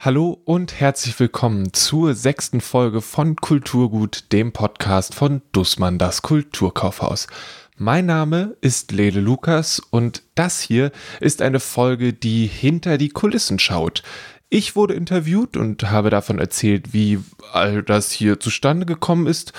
Hallo und herzlich willkommen zur sechsten Folge von Kulturgut, dem Podcast von Dussmann, das Kulturkaufhaus. Mein Name ist Lele Lukas und das hier ist eine Folge, die hinter die Kulissen schaut. Ich wurde interviewt und habe davon erzählt, wie all das hier zustande gekommen ist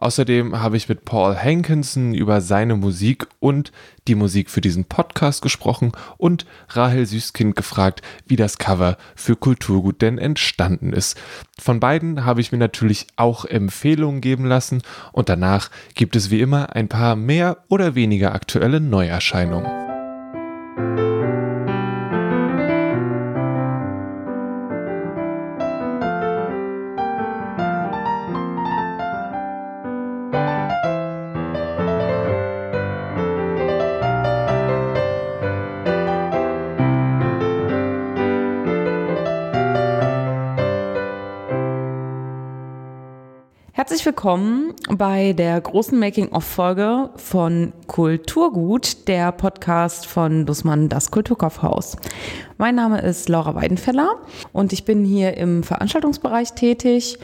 Außerdem habe ich mit Paul Hankinson über seine Musik und die Musik für diesen Podcast gesprochen und Rahel Süßkind gefragt, wie das Cover für Kulturgut denn entstanden ist. Von beiden habe ich mir natürlich auch Empfehlungen geben lassen und danach gibt es wie immer ein paar mehr oder weniger aktuelle Neuerscheinungen. Herzlich willkommen bei der großen Making-of-Folge von Kulturgut, der Podcast von Dussmann, das Kulturkaufhaus. Mein Name ist Laura Weidenfeller und ich bin hier im Veranstaltungsbereich tätig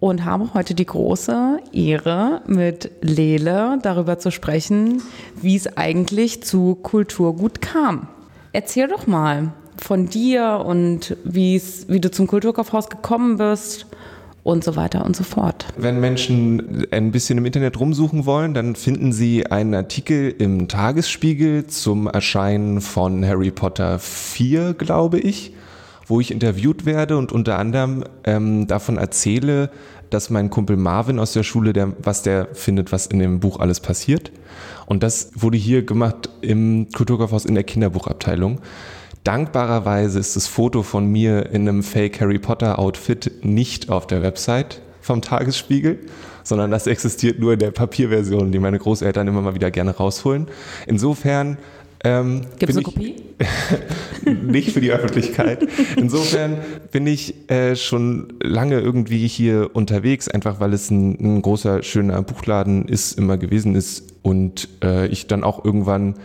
und habe heute die große Ehre, mit Lele darüber zu sprechen, wie es eigentlich zu Kulturgut kam. Erzähl doch mal von dir und wie du zum Kulturkaufhaus gekommen bist und so weiter und so fort. Wenn Menschen ein bisschen im Internet rumsuchen wollen, dann finden sie einen Artikel im Tagesspiegel zum Erscheinen von Harry Potter 4, glaube ich, wo ich interviewt werde und unter anderem ähm, davon erzähle, dass mein Kumpel Marvin aus der Schule, der, was der findet, was in dem Buch alles passiert. Und das wurde hier gemacht im Kulturkaufhaus in der Kinderbuchabteilung. Dankbarerweise ist das Foto von mir in einem Fake Harry Potter Outfit nicht auf der Website vom Tagesspiegel, sondern das existiert nur in der Papierversion, die meine Großeltern immer mal wieder gerne rausholen. Insofern ähm, Gibt es eine Kopie? nicht für die Öffentlichkeit. Insofern bin ich äh, schon lange irgendwie hier unterwegs, einfach weil es ein, ein großer, schöner Buchladen ist, immer gewesen ist und äh, ich dann auch irgendwann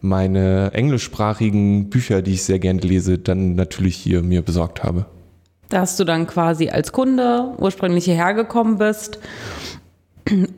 meine englischsprachigen Bücher, die ich sehr gerne lese, dann natürlich hier mir besorgt habe. Dass du dann quasi als Kunde ursprünglich hierher gekommen bist,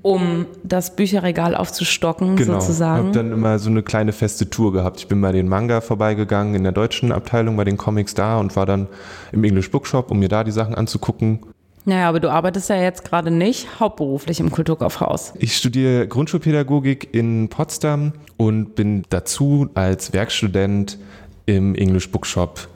um das Bücherregal aufzustocken, genau. sozusagen. Ich habe dann immer so eine kleine feste Tour gehabt. Ich bin bei den Manga vorbeigegangen in der deutschen Abteilung bei den Comics da und war dann im English Bookshop, um mir da die Sachen anzugucken. Naja, aber du arbeitest ja jetzt gerade nicht hauptberuflich im Kulturkaufhaus. Ich studiere Grundschulpädagogik in Potsdam und bin dazu als Werkstudent im English Bookshop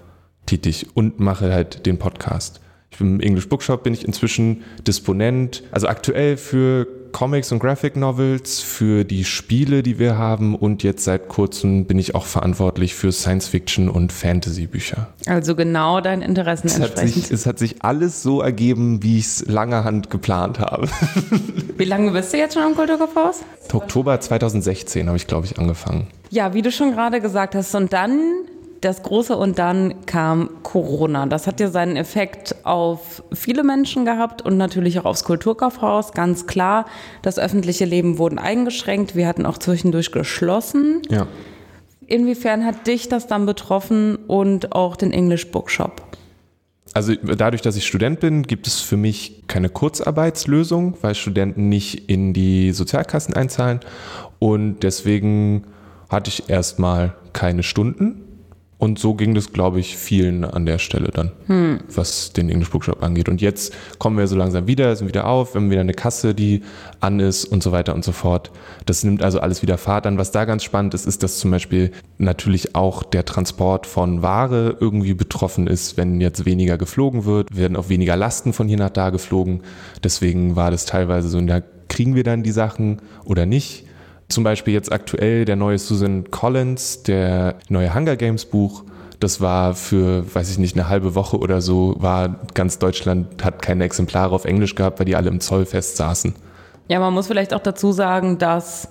tätig und mache halt den Podcast. Ich bin im English Bookshop bin ich inzwischen Disponent, also aktuell für Comics und Graphic Novels, für die Spiele, die wir haben und jetzt seit kurzem bin ich auch verantwortlich für Science Fiction und Fantasy Bücher. Also genau deinen Interessen es entsprechend. Hat sich, es hat sich alles so ergeben, wie ich es langerhand geplant habe. Wie lange bist du jetzt schon am Kulturkaufhaus? Oktober 2016 habe ich, glaube ich, angefangen. Ja, wie du schon gerade gesagt hast, und dann das große und dann kam Corona. Das hat ja seinen Effekt auf viele Menschen gehabt und natürlich auch aufs Kulturkaufhaus. Ganz klar, das öffentliche Leben wurde eingeschränkt. Wir hatten auch zwischendurch geschlossen. Ja. Inwiefern hat dich das dann betroffen und auch den English Bookshop? Also dadurch, dass ich Student bin, gibt es für mich keine Kurzarbeitslösung, weil Studenten nicht in die Sozialkassen einzahlen. Und deswegen hatte ich erstmal keine Stunden und so ging das, glaube ich, vielen an der Stelle dann, hm. was den English Bookshop angeht. Und jetzt kommen wir so langsam wieder, sind wieder auf, wir haben wieder eine Kasse, die an ist und so weiter und so fort. Das nimmt also alles wieder Fahrt an. Was da ganz spannend ist, ist, dass zum Beispiel natürlich auch der Transport von Ware irgendwie betroffen ist, wenn jetzt weniger geflogen wird, werden auch weniger Lasten von hier nach da geflogen. Deswegen war das teilweise so, da kriegen wir dann die Sachen oder nicht zum Beispiel jetzt aktuell der neue Susan Collins, der neue Hunger Games Buch. Das war für, weiß ich nicht, eine halbe Woche oder so, war ganz Deutschland, hat keine Exemplare auf Englisch gehabt, weil die alle im Zoll fest saßen. Ja, man muss vielleicht auch dazu sagen, dass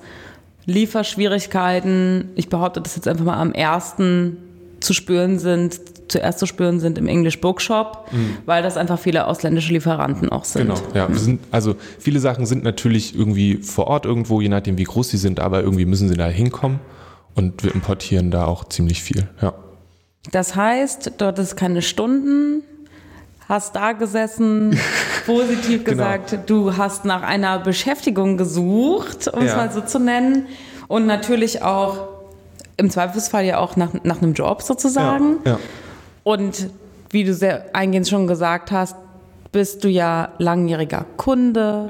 Lieferschwierigkeiten, ich behaupte das jetzt einfach mal am ersten zu spüren sind, zuerst zu spüren sind im English Bookshop, mhm. weil das einfach viele ausländische Lieferanten auch sind. Genau, ja. Wir sind, also viele Sachen sind natürlich irgendwie vor Ort irgendwo, je nachdem wie groß sie sind, aber irgendwie müssen sie da hinkommen und wir importieren da auch ziemlich viel, ja. Das heißt, dort ist keine Stunden hast da gesessen, positiv Genau. gesagt, du hast nach einer Beschäftigung gesucht, um es Ja. mal so zu nennen. Und natürlich auch im Zweifelsfall ja auch nach, nach einem Job sozusagen. Ja, ja. Und wie du sehr eingehend schon gesagt hast, bist du ja langjähriger Kunde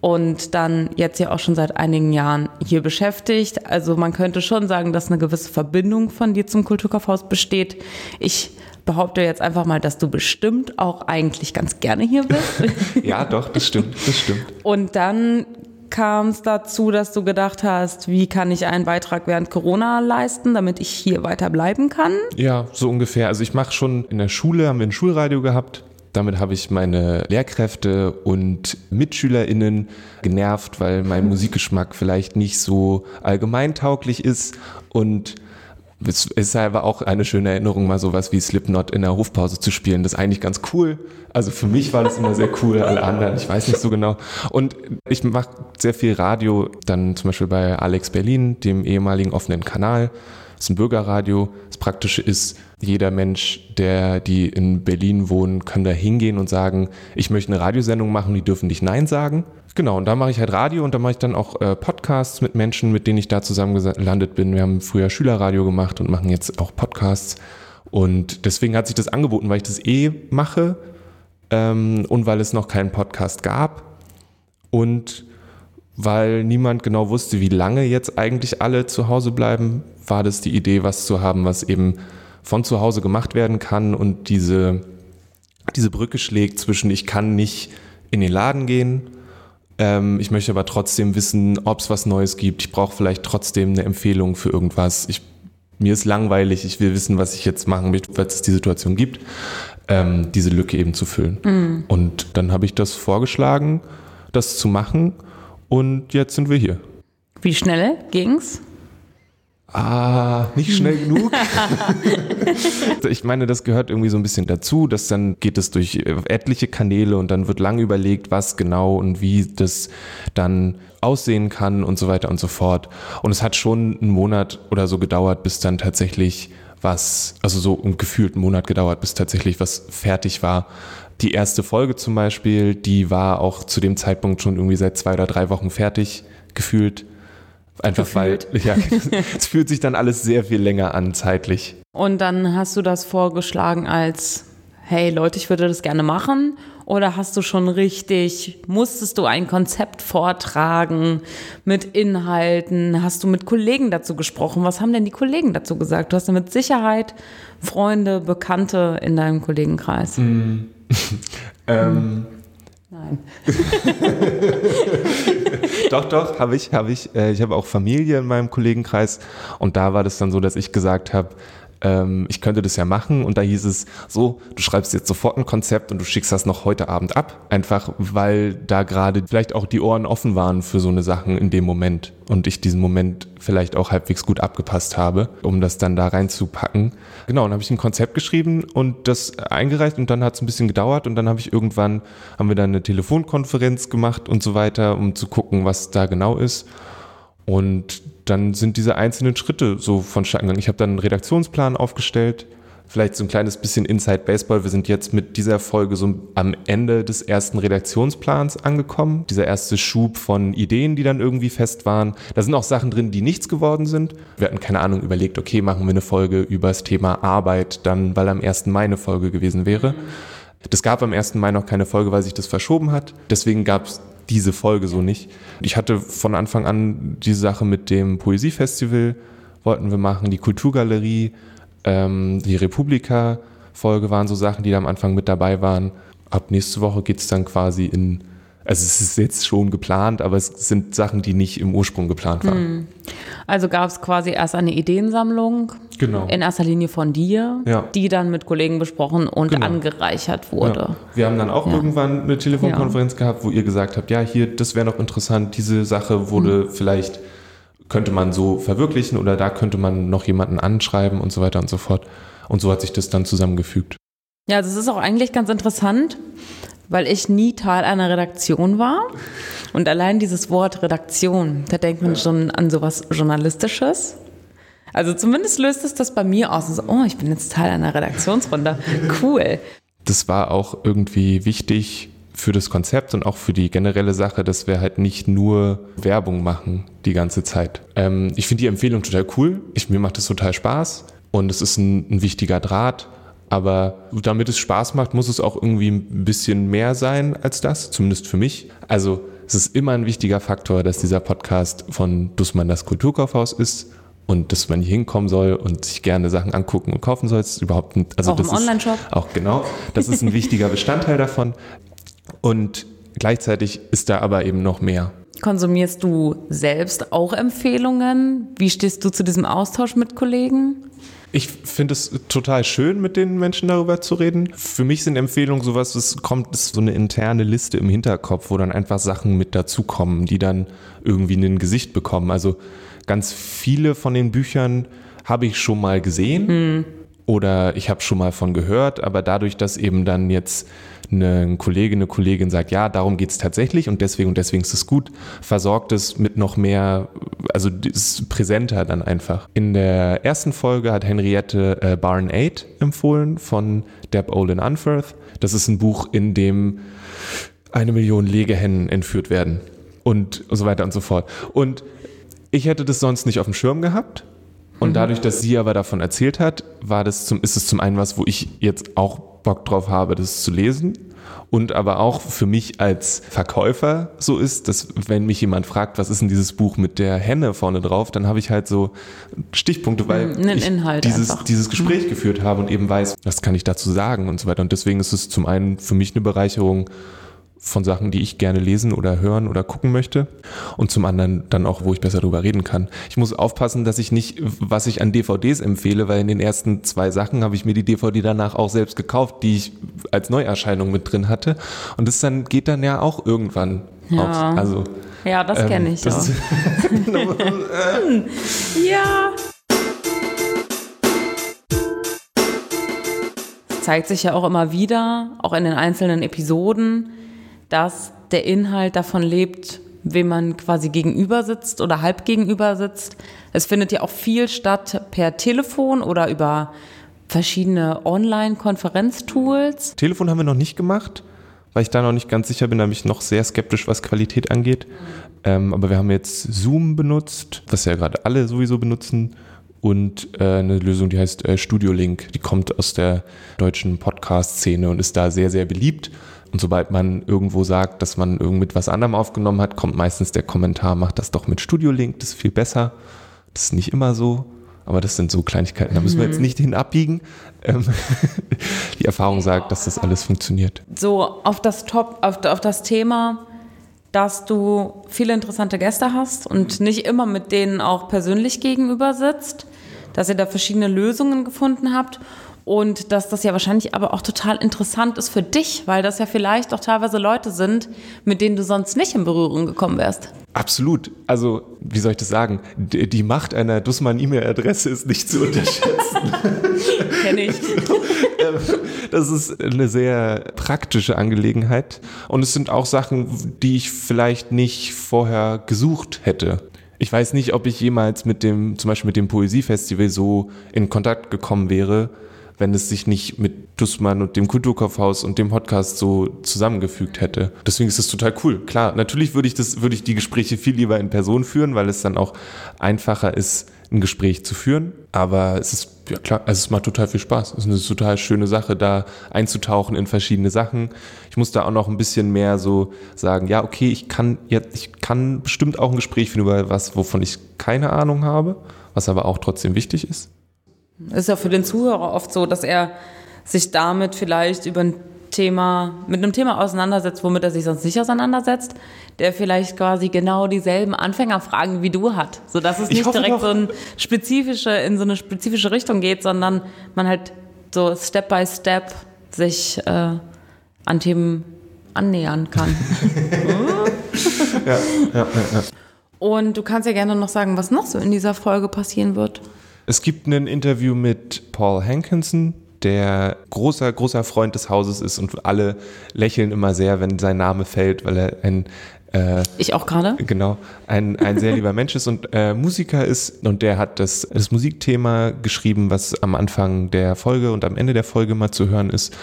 und dann jetzt ja auch schon seit einigen Jahren hier beschäftigt. Also man könnte schon sagen, dass eine gewisse Verbindung von dir zum Kulturkaufhaus besteht. Ich behaupte jetzt einfach mal, dass du bestimmt auch eigentlich ganz gerne hier bist. ja, doch, das stimmt, das stimmt. Und dann kam es dazu, dass du gedacht hast, wie kann ich einen Beitrag während Corona leisten, damit ich hier weiter bleiben kann? Ja, so ungefähr. Also ich mache schon in der Schule, haben wir ein Schulradio gehabt. Damit habe ich meine Lehrkräfte und MitschülerInnen genervt, weil mein Musikgeschmack vielleicht nicht so allgemeintauglich ist. Und es ist aber auch eine schöne Erinnerung, mal sowas wie Slipknot in der Hofpause zu spielen. Das ist eigentlich ganz cool. Also für mich war das immer sehr cool, alle anderen, ich weiß nicht so genau. Und ich mache sehr viel Radio, dann zum Beispiel bei Alex Berlin, dem ehemaligen offenen Kanal. Ist ein Bürgerradio. Das Praktische ist, jeder Mensch, der die in Berlin wohnen, kann da hingehen und sagen, ich möchte eine Radiosendung machen, die dürfen nicht Nein sagen. Genau, und da mache ich halt Radio und da mache ich dann auch äh, Podcasts mit Menschen, mit denen ich da zusammen gelandet bin. Wir haben früher Schülerradio gemacht und machen jetzt auch Podcasts. Und deswegen hat sich das angeboten, weil ich das eh mache ähm, und weil es noch keinen Podcast gab und weil niemand genau wusste, wie lange jetzt eigentlich alle zu Hause bleiben, war das die Idee, was zu haben, was eben von zu Hause gemacht werden kann und diese, diese Brücke schlägt zwischen ich kann nicht in den Laden gehen, ähm, ich möchte aber trotzdem wissen, ob es was Neues gibt. Ich brauche vielleicht trotzdem eine Empfehlung für irgendwas. Ich, mir ist langweilig, ich will wissen, was ich jetzt machen möchte, weil es die Situation gibt, ähm, diese Lücke eben zu füllen. Und dann habe ich das vorgeschlagen, das zu machen und jetzt sind wir hier. Wie schnell ging's? Ah, nicht schnell genug. ich meine, das gehört irgendwie so ein bisschen dazu, dass dann geht es durch äh, etliche Kanäle und dann wird lang überlegt, was genau und wie das dann aussehen kann und so weiter und so fort. Und es hat schon einen Monat oder so gedauert, bis dann tatsächlich was, also so um gefühlt einen Monat gedauert, bis tatsächlich was fertig war. Die erste Folge zum Beispiel, die war auch zu dem Zeitpunkt schon irgendwie seit zwei oder drei Wochen fertig gefühlt. Einfach Gefühlt. weil, ja, es fühlt sich dann alles sehr viel länger an zeitlich. Und dann hast du das vorgeschlagen als, hey Leute, ich würde das gerne machen? Oder hast du schon richtig, musstest du ein Konzept vortragen mit Inhalten? Hast du mit Kollegen dazu gesprochen? Was haben denn die Kollegen dazu gesagt? Du hast ja mit Sicherheit Freunde, Bekannte in deinem Kollegenkreis. Ähm, Nein. Doch, doch, habe ich, habe ich. Äh, Ich habe auch Familie in meinem Kollegenkreis und da war das dann so, dass ich gesagt habe, ähm, ich könnte das ja machen und da hieß es so, du schreibst jetzt sofort ein Konzept und du schickst das noch heute Abend ab, einfach weil da gerade vielleicht auch die Ohren offen waren für so eine Sachen in dem Moment und ich diesen Moment vielleicht auch halbwegs gut abgepasst habe, um das dann da reinzupacken. Genau, dann habe ich ein Konzept geschrieben und das eingereicht und dann hat es ein bisschen gedauert und dann habe ich irgendwann, haben wir dann eine Telefonkonferenz gemacht und so weiter, um zu gucken, was da genau ist. Und dann sind diese einzelnen Schritte so vonstatten gegangen. Ich habe dann einen Redaktionsplan aufgestellt, vielleicht so ein kleines bisschen Inside Baseball. Wir sind jetzt mit dieser Folge so am Ende des ersten Redaktionsplans angekommen. Dieser erste Schub von Ideen, die dann irgendwie fest waren. Da sind auch Sachen drin, die nichts geworden sind. Wir hatten keine Ahnung überlegt, okay, machen wir eine Folge über das Thema Arbeit, dann, weil am 1. Mai eine Folge gewesen wäre. Das gab am 1. Mai noch keine Folge, weil sich das verschoben hat. Deswegen gab es diese Folge so nicht. Ich hatte von Anfang an die Sache mit dem Poesiefestival, wollten wir machen, die Kulturgalerie, ähm, die Republika-Folge waren so Sachen, die da am Anfang mit dabei waren. Ab nächste Woche geht es dann quasi in, also es ist jetzt schon geplant, aber es sind Sachen, die nicht im Ursprung geplant waren. Also gab es quasi erst eine Ideensammlung, Genau. in erster Linie von dir, Ja. die dann mit Kollegen besprochen und Genau. angereichert wurde. Ja. Wir haben dann auch Ja. irgendwann eine Telefonkonferenz gehabt, wo ihr gesagt habt, ja, hier, das wäre noch interessant, diese Sache wurde vielleicht, könnte man so verwirklichen oder da könnte man noch jemanden anschreiben und so weiter und so fort. Und so hat sich das dann zusammengefügt. Ja, das ist auch eigentlich ganz interessant, weil ich nie Teil einer Redaktion war. Und allein dieses Wort Redaktion, da denkt man schon an sowas Journalistisches. Also zumindest löst es das bei mir aus. Und so, oh, ich bin jetzt Teil einer Redaktionsrunde. Cool. das war auch irgendwie wichtig für das Konzept und auch für die generelle Sache, dass wir halt nicht nur Werbung machen die ganze Zeit. Ähm, ich finde die Empfehlung total cool. Ich, mir macht es total Spaß und es ist ein, ein wichtiger Draht. Aber damit es Spaß macht, muss es auch irgendwie ein bisschen mehr sein als das, zumindest für mich. Also es ist immer ein wichtiger Faktor, dass dieser Podcast von Dussmann das Kulturkaufhaus ist und dass man hier hinkommen soll und sich gerne Sachen angucken und kaufen soll. Das ist überhaupt ein, also auch das im Online-Shop. Auch genau. Das ist ein wichtiger Bestandteil davon. Und gleichzeitig ist da aber eben noch mehr. Konsumierst du selbst auch Empfehlungen? Wie stehst du zu diesem Austausch mit Kollegen? Ich finde es total schön, mit den Menschen darüber zu reden. Für mich sind Empfehlungen sowas, es kommt ist so eine interne Liste im Hinterkopf, wo dann einfach Sachen mit dazukommen, die dann irgendwie ein Gesicht bekommen. Also ganz viele von den Büchern habe ich schon mal gesehen hm. oder ich habe schon mal von gehört, aber dadurch, dass eben dann jetzt eine Kollege, eine Kollegin sagt, ja, darum geht es tatsächlich und deswegen und deswegen ist es gut, versorgt es mit noch mehr, also ist präsenter dann einfach. In der ersten Folge hat Henriette äh, Barn 8 empfohlen von Deb Olin Unferth. Das ist ein Buch, in dem eine Million Legehennen entführt werden und so weiter und so fort. Und ich hätte das sonst nicht auf dem Schirm gehabt. Und mhm. dadurch, dass sie aber davon erzählt hat, war das zum, ist es zum einen was, wo ich jetzt auch Bock drauf habe, das zu lesen. Und aber auch für mich als Verkäufer so ist, dass wenn mich jemand fragt, was ist denn dieses Buch mit der Henne vorne drauf, dann habe ich halt so Stichpunkte, weil mhm, ich dieses, dieses Gespräch mhm. geführt habe und eben weiß, was kann ich dazu sagen und so weiter. Und deswegen ist es zum einen für mich eine Bereicherung, von Sachen, die ich gerne lesen oder hören oder gucken möchte und zum anderen dann auch, wo ich besser drüber reden kann. Ich muss aufpassen, dass ich nicht, was ich an DVDs empfehle, weil in den ersten zwei Sachen habe ich mir die DVD danach auch selbst gekauft, die ich als Neuerscheinung mit drin hatte und das dann geht dann ja auch irgendwann ja. Auf, also ja, das ähm, kenne ich das auch. ja. zeigt sich ja auch immer wieder, auch in den einzelnen Episoden, dass der Inhalt davon lebt, wem man quasi gegenüber sitzt oder halb gegenüber sitzt. Es findet ja auch viel statt per Telefon oder über verschiedene Online-Konferenztools. Telefon haben wir noch nicht gemacht, weil ich da noch nicht ganz sicher bin, da bin ich noch sehr skeptisch, was Qualität angeht. Ähm, aber wir haben jetzt Zoom benutzt, was ja gerade alle sowieso benutzen. Und äh, eine Lösung, die heißt äh, Studio Link. Die kommt aus der deutschen Podcast-Szene und ist da sehr, sehr beliebt. Und sobald man irgendwo sagt, dass man irgend mit was anderem aufgenommen hat, kommt meistens der Kommentar, macht das doch mit Studio Link, das ist viel besser. Das ist nicht immer so, aber das sind so Kleinigkeiten, da müssen wir jetzt mhm. nicht hin abbiegen. Ähm, die Erfahrung sagt, dass das alles funktioniert. So, auf das Top, auf, auf das Thema, dass du viele interessante Gäste hast und nicht immer mit denen auch persönlich gegenüber sitzt, dass ihr da verschiedene Lösungen gefunden habt und dass das ja wahrscheinlich aber auch total interessant ist für dich, weil das ja vielleicht auch teilweise Leute sind, mit denen du sonst nicht in Berührung gekommen wärst. Absolut. Also, wie soll ich das sagen? Die Macht einer Dussmann-E-Mail-Adresse ist nicht zu unterschätzen. Kenn ich. Ähm, das ist eine sehr praktische Angelegenheit. Und es sind auch Sachen, die ich vielleicht nicht vorher gesucht hätte. Ich weiß nicht, ob ich jemals mit dem, zum Beispiel mit dem Poesiefestival so in Kontakt gekommen wäre, wenn es sich nicht mit Dussmann und dem Kulturkaufhaus und dem Podcast so zusammengefügt hätte. Deswegen ist es total cool. Klar, natürlich würde ich das, würde ich die Gespräche viel lieber in Person führen, weil es dann auch einfacher ist, ein Gespräch zu führen. Aber es ist, ja klar, also es macht total viel Spaß. Es ist eine total schöne Sache, da einzutauchen in verschiedene Sachen. Ich muss da auch noch ein bisschen mehr so sagen, ja, okay, ich kann jetzt, ich kann bestimmt auch ein Gespräch führen über was, wovon ich keine Ahnung habe, was aber auch trotzdem wichtig ist. Ist ja für den Zuhörer oft so, dass er sich damit vielleicht über ein Thema, mit einem Thema auseinandersetzt, womit er sich sonst nicht auseinandersetzt, der vielleicht quasi genau dieselben Anfängerfragen wie du hat, sodass es nicht direkt so ein spezifische, in so eine spezifische Richtung geht, sondern man halt so Step by Step sich äh, an Themen annähern kann. ja, ja, ja. Und du kannst ja gerne noch sagen, was noch so in dieser Folge passieren wird. Es gibt ein Interview mit Paul Hankinson, der großer, großer Freund des Hauses ist und alle lächeln immer sehr, wenn sein Name fällt, weil er ein äh, ich auch gerade. Genau, ein, ein sehr lieber Mensch ist und äh, Musiker ist und der hat das, das Musikthema geschrieben, was am Anfang der Folge und am Ende der Folge mal zu hören ist.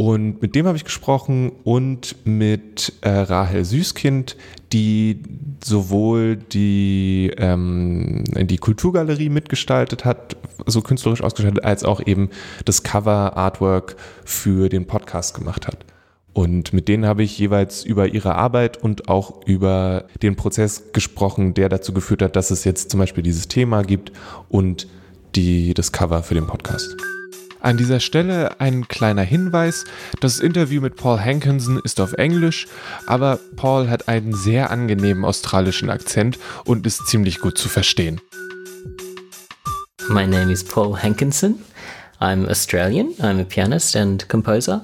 Und mit dem habe ich gesprochen und mit äh, Rahel Süßkind, die sowohl die, ähm, die Kulturgalerie mitgestaltet hat, so künstlerisch ausgestaltet, als auch eben das Cover-Artwork für den Podcast gemacht hat. Und mit denen habe ich jeweils über ihre Arbeit und auch über den Prozess gesprochen, der dazu geführt hat, dass es jetzt zum Beispiel dieses Thema gibt und die, das Cover für den Podcast. An dieser Stelle ein kleiner Hinweis. Das Interview mit Paul Hankinson ist auf Englisch, aber Paul hat einen sehr angenehmen australischen Akzent und ist ziemlich gut zu verstehen. My name is Paul Hankinson. I'm Australian. I'm a pianist and composer.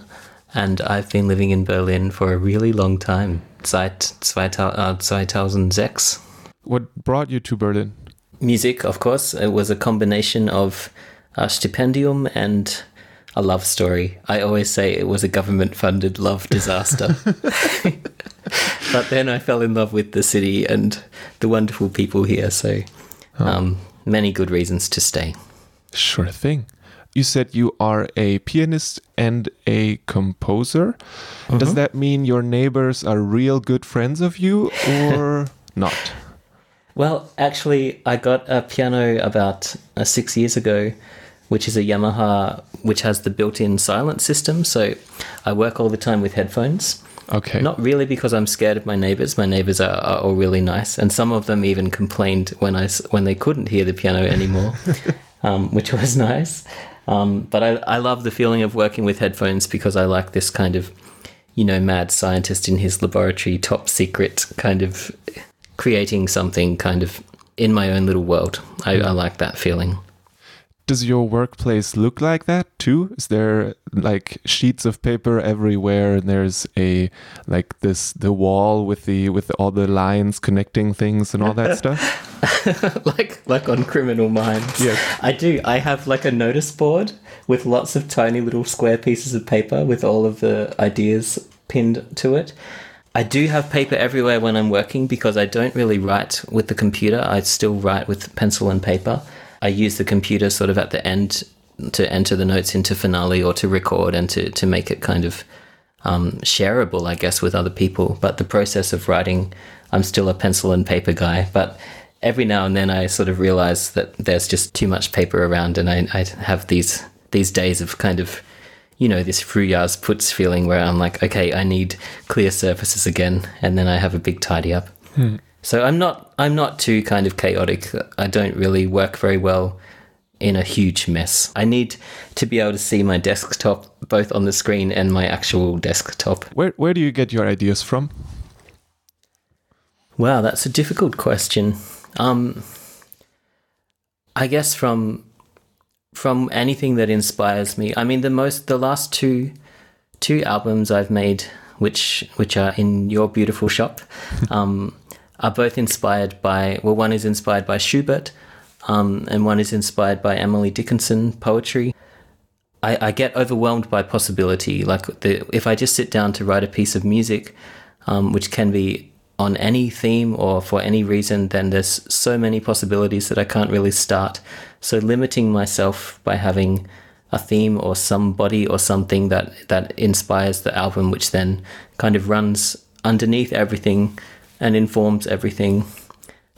And I've been living in Berlin for a really long time, seit 2006. What brought you to Berlin? Music, of course. It was a combination of a stipendium and a love story. I always say it was a government funded love disaster. but then I fell in love with the city and the wonderful people here. So, um, many good reasons to stay. Sure thing. You said you are a pianist and a composer. Does that mean your neighbors are real good friends of you or not? Well, actually, I got a piano about uh, six years ago, which is a Yamaha, which has the built in silent system. So I work all the time with headphones. Okay. Not really because I'm scared of my neighbors. My neighbors are, are all really nice, and some of them even complained when I when they couldn't hear the piano anymore, um, which was nice. Um, but I, I love the feeling of working with headphones because I like this kind of, you know, mad scientist in his laboratory, top secret kind of creating something kind of in my own little world. I, I like that feeling. Does your workplace look like that too? Is there like sheets of paper everywhere and there's a like this the wall with the with all the lines connecting things and all that stuff? like like on Criminal Minds. Yes. I do. I have like a notice board with lots of tiny little square pieces of paper with all of the ideas pinned to it. I do have paper everywhere when I'm working because I don't really write with the computer. I still write with pencil and paper. I use the computer sort of at the end to enter the notes into Finale or to record and to, to make it kind of um, shareable, I guess, with other people. But the process of writing, I'm still a pencil and paper guy. But every now and then I sort of realize that there's just too much paper around and I, I have these these days of kind of you know this Fruyas puts feeling where I'm like okay I need clear surfaces again and then I have a big tidy up so I'm not I'm not too kind of chaotic I don't really work very well in a huge mess I need to be able to see my desktop both on the screen and my actual desktop Where where do you get your ideas from? Wow, that's a difficult question. Um, I guess from from anything that inspires me. I mean, the most the last two two albums I've made, which which are in your beautiful shop, um, are both inspired by. Well, one is inspired by Schubert, um, and one is inspired by Emily Dickinson poetry. I, I get overwhelmed by possibility. Like the, if I just sit down to write a piece of music, um, which can be on any theme or for any reason, then there's so many possibilities that I can't really start. So limiting myself by having a theme or somebody or something that that inspires the album, which then kind of runs underneath everything and informs everything,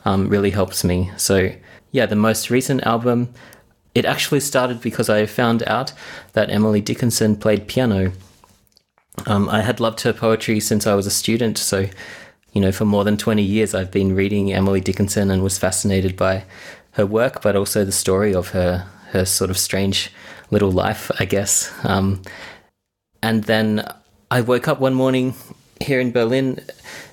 um, really helps me. So yeah, the most recent album. It actually started because I found out that Emily Dickinson played piano. Um, I had loved her poetry since I was a student, so you know, for more than 20 years, I've been reading Emily Dickinson and was fascinated by her work, but also the story of her, her sort of strange little life, I guess. Um, and then I woke up one morning here in Berlin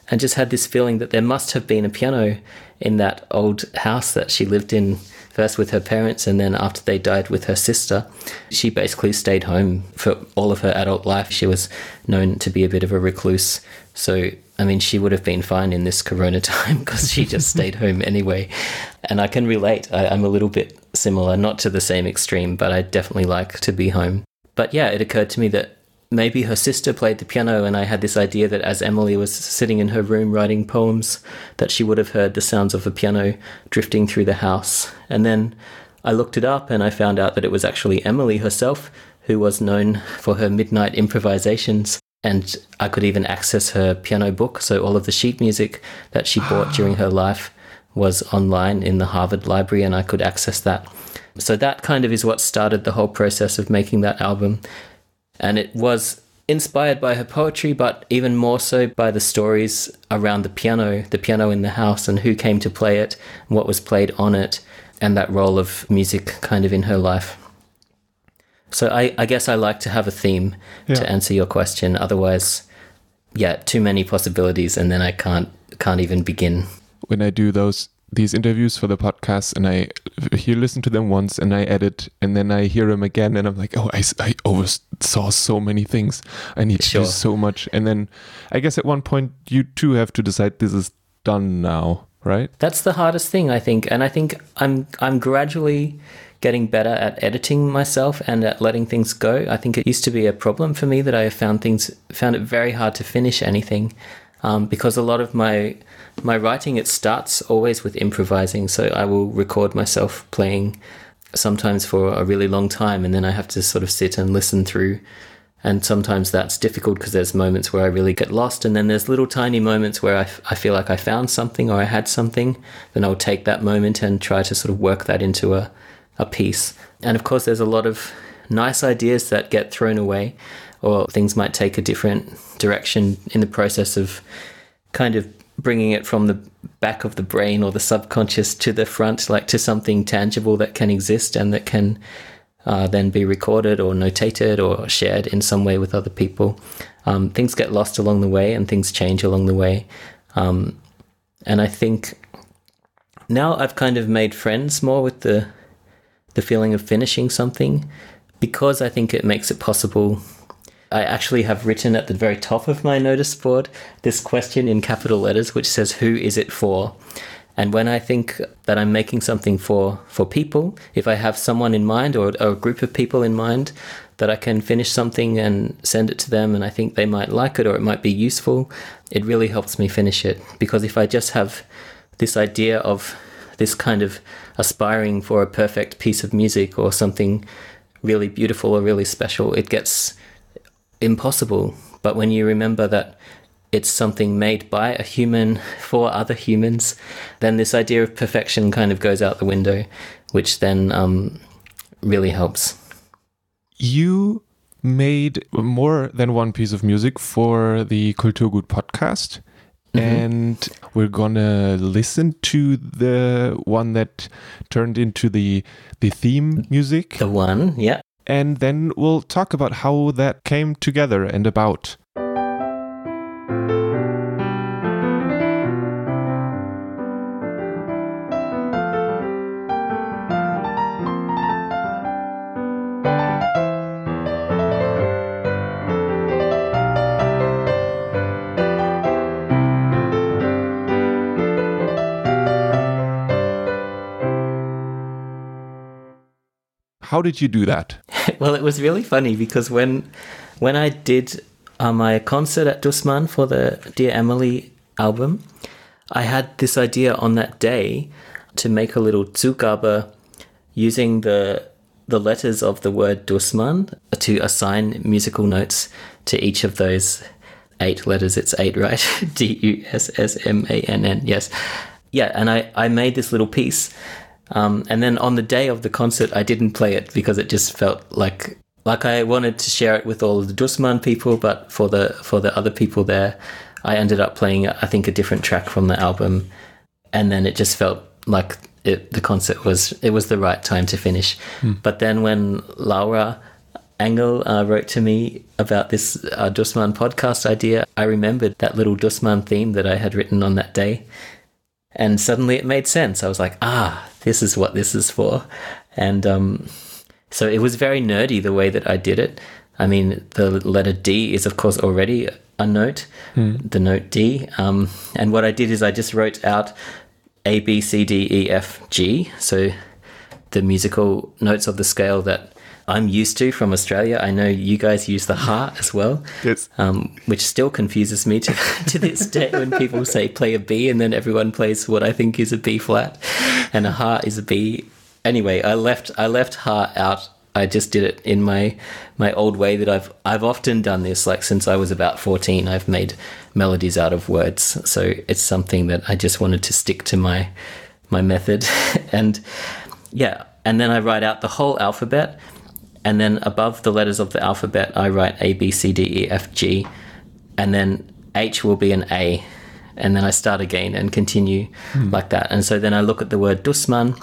and just had this feeling that there must have been a piano in that old house that she lived in first with her parents and then after they died with her sister. She basically stayed home for all of her adult life. She was known to be a bit of a recluse. So, I mean, she would have been fine in this corona time because she just stayed home anyway. And I can relate. I, I'm a little bit similar, not to the same extreme, but I definitely like to be home. But yeah, it occurred to me that maybe her sister played the piano and I had this idea that as Emily was sitting in her room writing poems that she would have heard the sounds of a piano drifting through the house. And then I looked it up and I found out that it was actually Emily herself who was known for her midnight improvisations. And I could even access her piano book. So all of the sheet music that she bought during her life was online in the Harvard Library, and I could access that. So that kind of is what started the whole process of making that album. And it was inspired by her poetry, but even more so by the stories around the piano, the piano in the house, and who came to play it, what was played on it, and that role of music kind of in her life. So I, I guess I like to have a theme Yeah. to answer your question. Otherwise, yeah, too many possibilities, and then I can't can't even begin. when I do those these interviews for the podcast and I hear listen to them once and I edit and then I hear them again and I'm like, oh, I, I oversaw so many things. I need to do so much. And then I guess at one point you too have to decide this is done now, right? That's the hardest thing, I think, and I think I'm I'm gradually getting better at editing myself and at letting things go. I think it used to be a problem for me that I found things found it very hard to finish anything um, because a lot of my my writing it starts always with improvising. So I will record myself playing sometimes for a really long time, and then I have to sort of sit and listen through and sometimes that's difficult because there's moments where I really get lost, and then there's little tiny moments where I, f- I feel like I found something or I had something. Then I'll take that moment and try to sort of work that into a, a piece. And of course, there's a lot of nice ideas that get thrown away, or things might take a different direction in the process of kind of bringing it from the back of the brain or the subconscious to the front, like to something tangible that can exist and that can uh, then be recorded or notated or shared in some way with other people. Um, things get lost along the way and things change along the way. Um, and I think now I've kind of made friends more with the the feeling of finishing something because I think it makes it possible. I actually have written at the very top of my notice board this question in capital letters, which says, Who is it for? And when I think that I'm making something for, for people, if I have someone in mind or, or a group of people in mind that I can finish something and send it to them and I think they might like it or it might be useful, it really helps me finish it. Because if I just have this idea of this kind of aspiring for a perfect piece of music or something really beautiful or really special, it gets impossible. But when you remember that it's something made by a human for other humans, then this idea of perfection kind of goes out the window, which then um, really helps. You made more than one piece of music for the Kulturgut podcast. And we're gonna listen to the one that turned into the the theme music, The one, yeah. And then we'll talk about how that came together and about. How did you do that? well, it was really funny because when when I did uh, my concert at Dusman for the Dear Emily album, I had this idea on that day to make a little Zugabe using the the letters of the word Dusman to assign musical notes to each of those eight letters. It's eight, right? D U S S M A N N. Yes. Yeah, and I, I made this little piece. Um, and then on the day of the concert, I didn't play it because it just felt like like I wanted to share it with all of the Dusman people, but for the for the other people there, I ended up playing I think a different track from the album, and then it just felt like it, the concert was it was the right time to finish. But then when Laura Engel uh, wrote to me about this uh, Dusman podcast idea, I remembered that little Dusman theme that I had written on that day, and suddenly it made sense. I was like, ah, this is what this is for, and um, so it was very nerdy the way that I did it. I mean, the letter D is of course already a note, the note D, um, and what I did is I just wrote out A B C D E F G, so the musical notes of the scale that I'm used to from Australia. I know you guys use the ha as well Yes. um, which still confuses me to, to this day when people say play a B and then everyone plays what I think is a B flat. And a ha is a B. Anyway, I left I left ha out. I just did it in my my old way that I've I've often done this. Like since I was about 14 I've made melodies out of words. So it's something that I just wanted to stick to my my method. And yeah. And then I write out the whole alphabet and then above the letters of the alphabet I write A B C D E F G. And then H will be an A. And then I start again and continue like that. And so then I look at the word Dusman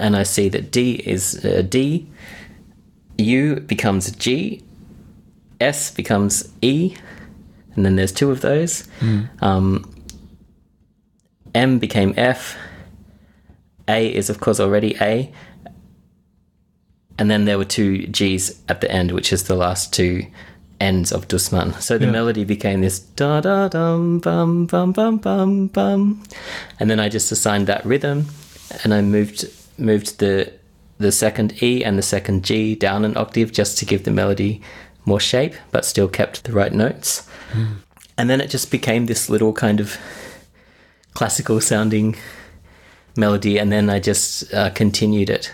and I see that D is uh, D. U becomes G, S becomes E, and then there's two of those. Um, M became F. A is, of course, already A. And then there were two G's at the end, which is the last two ends of Dusman. So the Yeah. melody became this da da dum bum bum bum bum bum. And then I just assigned that rhythm and I moved moved the the second E and the second G down an octave just to give the melody more shape, but still kept the right notes. And then it just became this little kind of classical sounding melody, and then I just uh, continued it.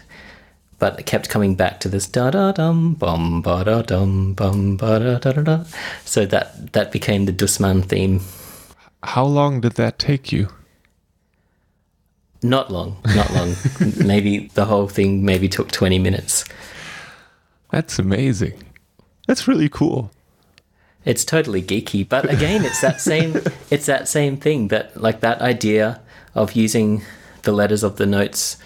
But it kept coming back to this da da dum bum ba da dum bum ba da da da da. So that that became the Dusman theme. How long did that take you? Not long, not long. maybe the whole thing maybe took twenty minutes. That's amazing. That's really cool. It's totally geeky, but again, it's that same it's that same thing that like that idea of using the letters of the notes,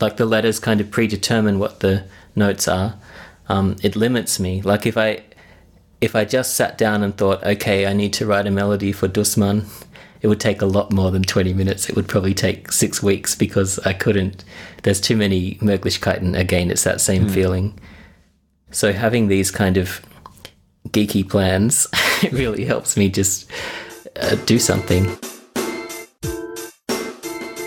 like the letters kind of predetermine what the notes are. Um, it limits me. Like if I if I just sat down and thought, okay, I need to write a melody for Dusman, it would take a lot more than 20 minutes. It would probably take six weeks because I couldn't. There's too many Möglichkeiten. Again, it's that same feeling. So having these kind of geeky plans it really helps me just uh, do something.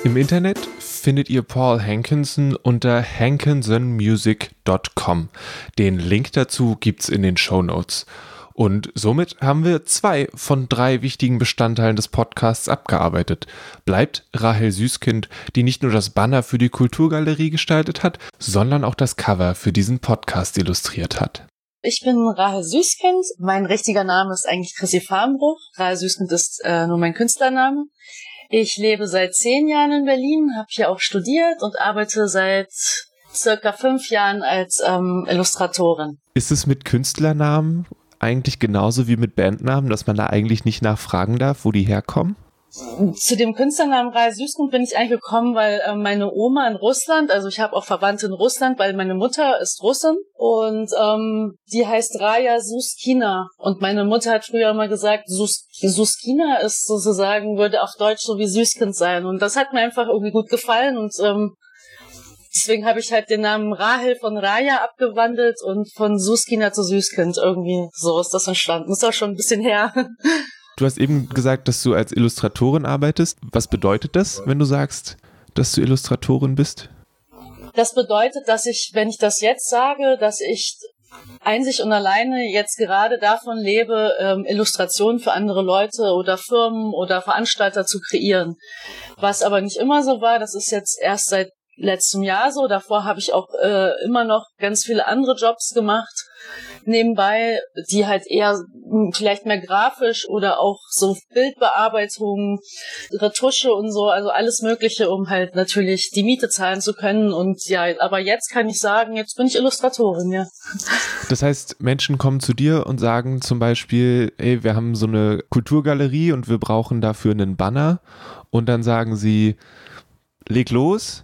Im Internet findet ihr Paul Hankinson unter hankensonmusic.com. Den Link dazu gibt's in den Show Notes. Und somit haben wir zwei von drei wichtigen Bestandteilen des Podcasts abgearbeitet. Bleibt Rahel Süßkind, die nicht nur das Banner für die Kulturgalerie gestaltet hat, sondern auch das Cover für diesen Podcast illustriert hat. Ich bin Rahel Süßkind. Mein richtiger Name ist eigentlich Chrissy Farnbruch. Rahel Süßkind ist äh, nur mein Künstlername. Ich lebe seit zehn Jahren in Berlin, habe hier auch studiert und arbeite seit circa fünf Jahren als ähm, Illustratorin. Ist es mit Künstlernamen eigentlich genauso wie mit Bandnamen, dass man da eigentlich nicht nachfragen darf, wo die herkommen? Zu dem Künstlernamen Rahel Süßkind bin ich eigentlich gekommen, weil äh, meine Oma in Russland, also ich habe auch Verwandte in Russland, weil meine Mutter ist Russin und ähm, die heißt Raya Suskina. Und meine Mutter hat früher immer gesagt, Sus Suskina ist sozusagen, würde auf Deutsch so wie Süßkind sein. Und das hat mir einfach irgendwie gut gefallen und ähm, deswegen habe ich halt den Namen Rahel von Raya abgewandelt und von Suskina zu Süßkind. Irgendwie so ist das entstanden. Ist auch schon ein bisschen her. Du hast eben gesagt, dass du als Illustratorin arbeitest. Was bedeutet das, wenn du sagst, dass du Illustratorin bist? Das bedeutet, dass ich, wenn ich das jetzt sage, dass ich einzig und alleine jetzt gerade davon lebe, ähm, Illustrationen für andere Leute oder Firmen oder Veranstalter zu kreieren. Was aber nicht immer so war, das ist jetzt erst seit letztem Jahr so. Davor habe ich auch äh, immer noch ganz viele andere Jobs gemacht nebenbei, die halt eher mh, vielleicht mehr grafisch oder auch so Bildbearbeitung, Retusche und so, also alles Mögliche, um halt natürlich die Miete zahlen zu können. Und ja, aber jetzt kann ich sagen, jetzt bin ich Illustratorin, ja. Das heißt, Menschen kommen zu dir und sagen zum Beispiel, ey, wir haben so eine Kulturgalerie und wir brauchen dafür einen Banner. Und dann sagen sie, leg los.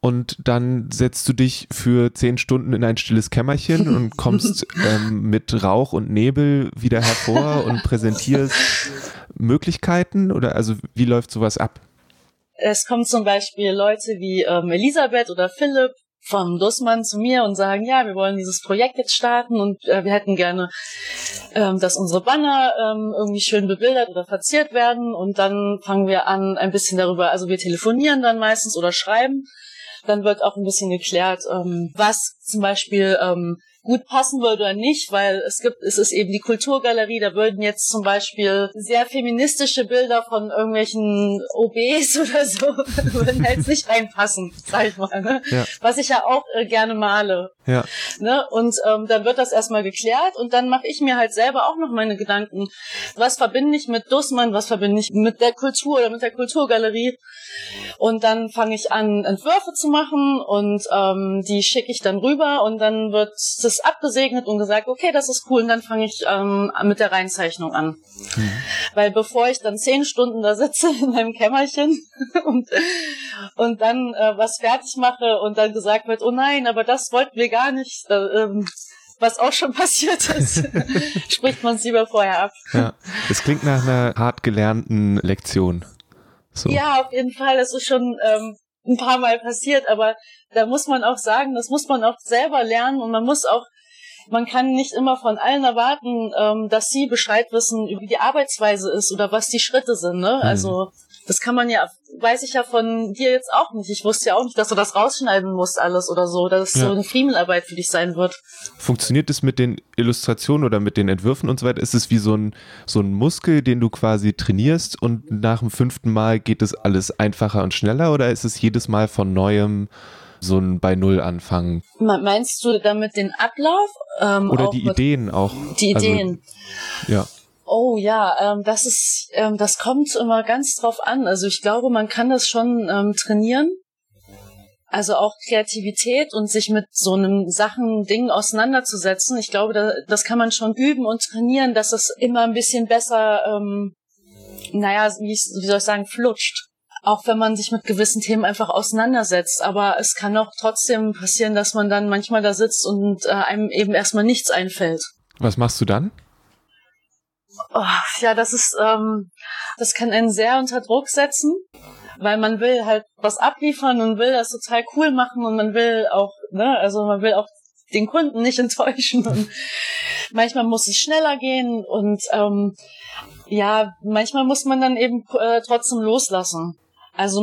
Und dann setzt du dich für zehn Stunden in ein stilles Kämmerchen und kommst ähm, mit Rauch und Nebel wieder hervor und präsentierst Möglichkeiten? Oder also wie läuft sowas ab? Es kommen zum Beispiel Leute wie ähm, Elisabeth oder Philipp vom Dussmann zu mir und sagen, ja, wir wollen dieses Projekt jetzt starten und äh, wir hätten gerne, ähm, dass unsere Banner ähm, irgendwie schön bebildert oder verziert werden und dann fangen wir an, ein bisschen darüber, also wir telefonieren dann meistens oder schreiben. Dann wird auch ein bisschen geklärt, ähm, was zum Beispiel ähm, gut passen würde oder nicht, weil es gibt, es ist eben die Kulturgalerie, da würden jetzt zum Beispiel sehr feministische Bilder von irgendwelchen OBs oder so, würden halt nicht reinpassen, sag ich mal, ne? Ja. Was ich ja auch äh, gerne male. Ja. Ne? Und ähm, dann wird das erstmal geklärt und dann mache ich mir halt selber auch noch meine Gedanken. Was verbinde ich mit Dussmann, was verbinde ich mit der Kultur oder mit der Kulturgalerie? Und dann fange ich an, Entwürfe zu machen und ähm, die schicke ich dann rüber und dann wird das abgesegnet und gesagt, okay, das ist cool und dann fange ich ähm, mit der Reinzeichnung an. Mhm. Weil bevor ich dann zehn Stunden da sitze in meinem Kämmerchen und, und dann äh, was fertig mache und dann gesagt wird, oh nein, aber das wollten wir gar nicht, da, ähm, was auch schon passiert ist, spricht man es lieber vorher ab. Ja, es klingt nach einer hart gelernten Lektion. So. Ja, auf jeden Fall. Das ist schon ähm, ein paar Mal passiert, aber da muss man auch sagen, das muss man auch selber lernen und man muss auch, man kann nicht immer von allen erwarten, ähm, dass sie Bescheid wissen, wie die Arbeitsweise ist oder was die Schritte sind. Ne? Mhm. Also das kann man ja, weiß ich ja von dir jetzt auch nicht. Ich wusste ja auch nicht, dass du das rausschneiden musst alles oder so, dass es ja. so eine Friemelarbeit für dich sein wird. Funktioniert es mit den Illustrationen oder mit den Entwürfen und so weiter? Ist es wie so ein, so ein Muskel, den du quasi trainierst und nach dem fünften Mal geht es alles einfacher und schneller oder ist es jedes Mal von neuem so ein bei Null anfangen? Meinst du damit den Ablauf? Ähm, oder die Ideen auch? Die also, Ideen. Also, ja. Oh ja, ähm, das ist, ähm, das kommt immer ganz drauf an. Also ich glaube, man kann das schon ähm, trainieren. Also auch Kreativität und sich mit so einem Sachen, Dingen auseinanderzusetzen. Ich glaube, da, das kann man schon üben und trainieren, dass es immer ein bisschen besser, ähm, naja, wie, wie soll ich sagen, flutscht. Auch wenn man sich mit gewissen Themen einfach auseinandersetzt. Aber es kann auch trotzdem passieren, dass man dann manchmal da sitzt und äh, einem eben erstmal nichts einfällt. Was machst du dann? Oh, ja, das ist, ähm, das kann einen sehr unter Druck setzen, weil man will halt was abliefern und will das total cool machen und man will auch, ne, also man will auch den Kunden nicht enttäuschen und manchmal muss es schneller gehen und ähm, ja, manchmal muss man dann eben äh, trotzdem loslassen. Also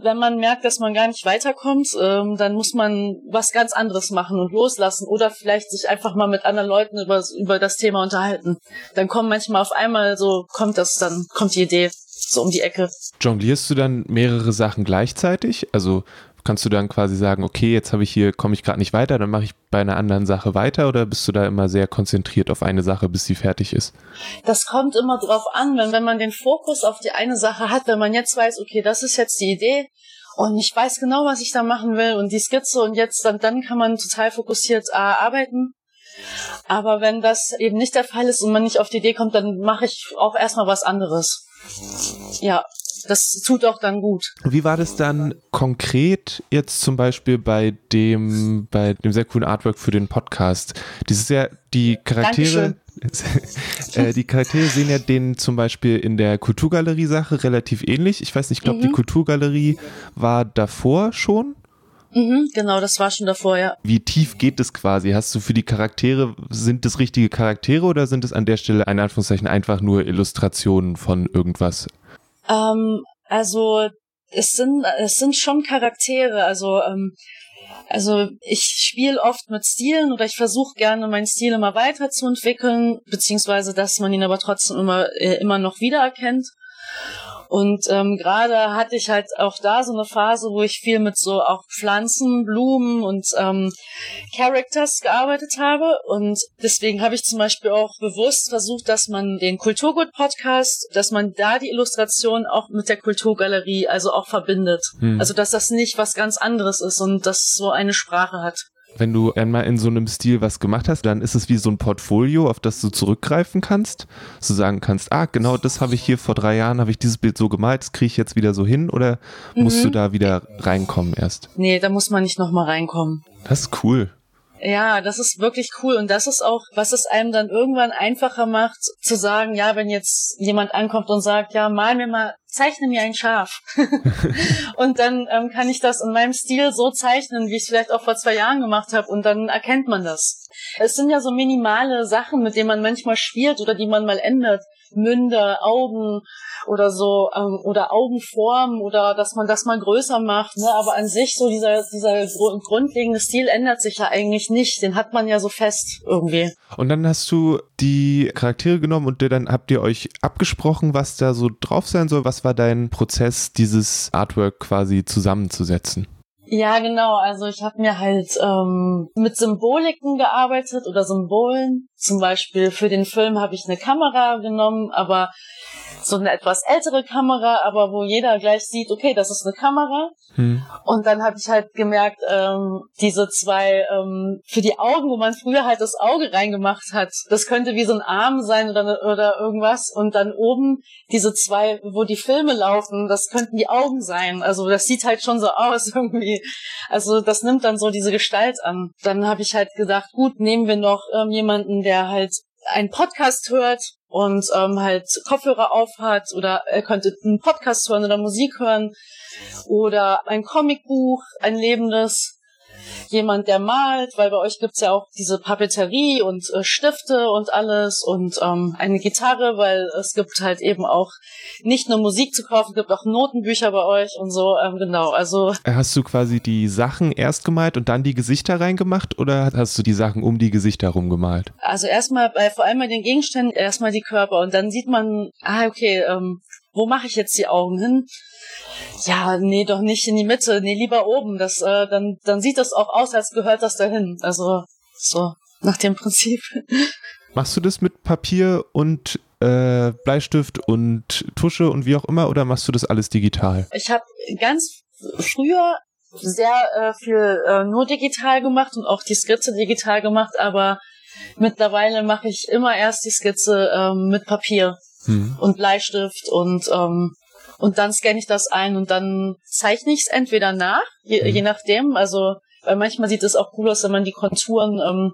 wenn man merkt, dass man gar nicht weiterkommt, ähm, dann muss man was ganz anderes machen und loslassen oder vielleicht sich einfach mal mit anderen Leuten über, über das Thema unterhalten. Dann kommen manchmal auf einmal so, kommt das dann, kommt die Idee so um die Ecke. Jonglierst du dann mehrere Sachen gleichzeitig? Also kannst du dann quasi sagen, okay, jetzt habe ich hier, komme ich gerade nicht weiter, dann mache ich bei einer anderen Sache weiter oder bist du da immer sehr konzentriert auf eine Sache, bis sie fertig ist? Das kommt immer drauf an, wenn, wenn man den Fokus auf die eine Sache hat, wenn man jetzt weiß, okay, das ist jetzt die Idee und ich weiß genau, was ich da machen will und die Skizze und jetzt, dann, dann kann man total fokussiert äh, arbeiten. Aber wenn das eben nicht der Fall ist und man nicht auf die Idee kommt, dann mache ich auch erstmal was anderes. Ja, das tut auch dann gut. Wie war das dann konkret jetzt zum Beispiel bei dem, bei dem sehr coolen Artwork für den Podcast? Dieses ja, die Charaktere, äh, die Charaktere sehen ja den zum Beispiel in der Kulturgalerie-Sache relativ ähnlich. Ich weiß nicht, ich glaube, mhm. die Kulturgalerie war davor schon. Mhm, genau, das war schon davor, ja. Wie tief geht es quasi? Hast du für die Charaktere, sind das richtige Charaktere oder sind es an der Stelle, in Anführungszeichen, einfach nur Illustrationen von irgendwas? Ähm, also es sind es sind schon Charaktere. Also ähm, also ich spiele oft mit Stilen oder ich versuche gerne meinen Stil immer weiterzuentwickeln, beziehungsweise dass man ihn aber trotzdem immer äh, immer noch wiedererkennt. Und ähm, gerade hatte ich halt auch da so eine Phase, wo ich viel mit so auch Pflanzen, Blumen und ähm, Characters gearbeitet habe. Und deswegen habe ich zum Beispiel auch bewusst versucht, dass man den Kulturgut-Podcast, dass man da die Illustration auch mit der Kulturgalerie also auch verbindet. Hm. Also dass das nicht was ganz anderes ist und das so eine Sprache hat. Wenn du einmal in so einem Stil was gemacht hast, dann ist es wie so ein Portfolio, auf das du zurückgreifen kannst. Du sagen kannst, ah, genau das habe ich hier vor drei Jahren, habe ich dieses Bild so gemalt, das kriege ich jetzt wieder so hin oder mhm. musst du mhm. da wieder reinkommen erst? Nee, da muss man nicht nochmal reinkommen. Das ist cool. Ja, das ist wirklich cool und das ist auch, was es einem dann irgendwann einfacher macht, zu sagen, ja, wenn jetzt jemand ankommt und sagt, ja, mal mir mal, zeichne mir ein Schaf. und dann ähm, kann ich das in meinem Stil so zeichnen, wie ich es vielleicht auch vor zwei Jahren gemacht habe und dann erkennt man das. Es sind ja so minimale Sachen, mit denen man manchmal spielt oder die man mal ändert. Münder, Augen oder so ähm, oder Augenform oder dass man das mal größer macht. Ne? Aber an sich so dieser dieser grundlegende Stil ändert sich ja eigentlich nicht. Den hat man ja so fest irgendwie. Und dann hast du die Charaktere genommen und dann habt ihr euch abgesprochen, was da so drauf sein soll. Was war dein Prozess, dieses Artwork quasi zusammenzusetzen? Ja, genau. Also ich habe mir halt ähm, mit Symboliken gearbeitet oder Symbolen. Zum Beispiel für den Film habe ich eine Kamera genommen, aber so eine etwas ältere Kamera, aber wo jeder gleich sieht, okay, das ist eine Kamera. Hm. Und dann habe ich halt gemerkt, ähm, diese zwei ähm, für die Augen, wo man früher halt das Auge reingemacht hat, das könnte wie so ein Arm sein oder oder irgendwas. Und dann oben diese zwei, wo die Filme laufen, das könnten die Augen sein. Also das sieht halt schon so aus irgendwie. Also das nimmt dann so diese Gestalt an. Dann habe ich halt gedacht, gut, nehmen wir noch ähm, jemanden, der halt einen Podcast hört und ähm, halt Kopfhörer aufhat oder er könnte einen Podcast hören oder Musik hören oder ein Comicbuch, ein lebendes jemand, der malt, weil bei euch gibt's ja auch diese Papeterie und äh, Stifte und alles und ähm, eine Gitarre, weil es gibt halt eben auch nicht nur Musik zu kaufen, gibt auch Notenbücher bei euch und so, ähm, genau, also. Hast du quasi die Sachen erst gemalt und dann die Gesichter reingemacht oder hast du die Sachen um die Gesichter rumgemalt? Also erstmal bei vor allem bei den Gegenständen erstmal die Körper und dann sieht man, ah, okay, ähm, wo mache ich jetzt die Augen hin? Ja, nee, doch nicht in die Mitte, nee, lieber oben. Das, äh, dann, dann sieht das auch aus, als gehört das dahin. Also so nach dem Prinzip. Machst du das mit Papier und äh, Bleistift und Tusche und wie auch immer oder machst du das alles digital? Ich habe ganz früher sehr äh, viel äh, nur digital gemacht und auch die Skizze digital gemacht, aber mittlerweile mache ich immer erst die Skizze ähm, mit Papier hm. und Bleistift und ähm, und dann scanne ich das ein und dann zeichne ich es entweder nach, je, mhm. je nachdem. Also, weil manchmal sieht es auch cool aus, wenn man die Konturen ähm,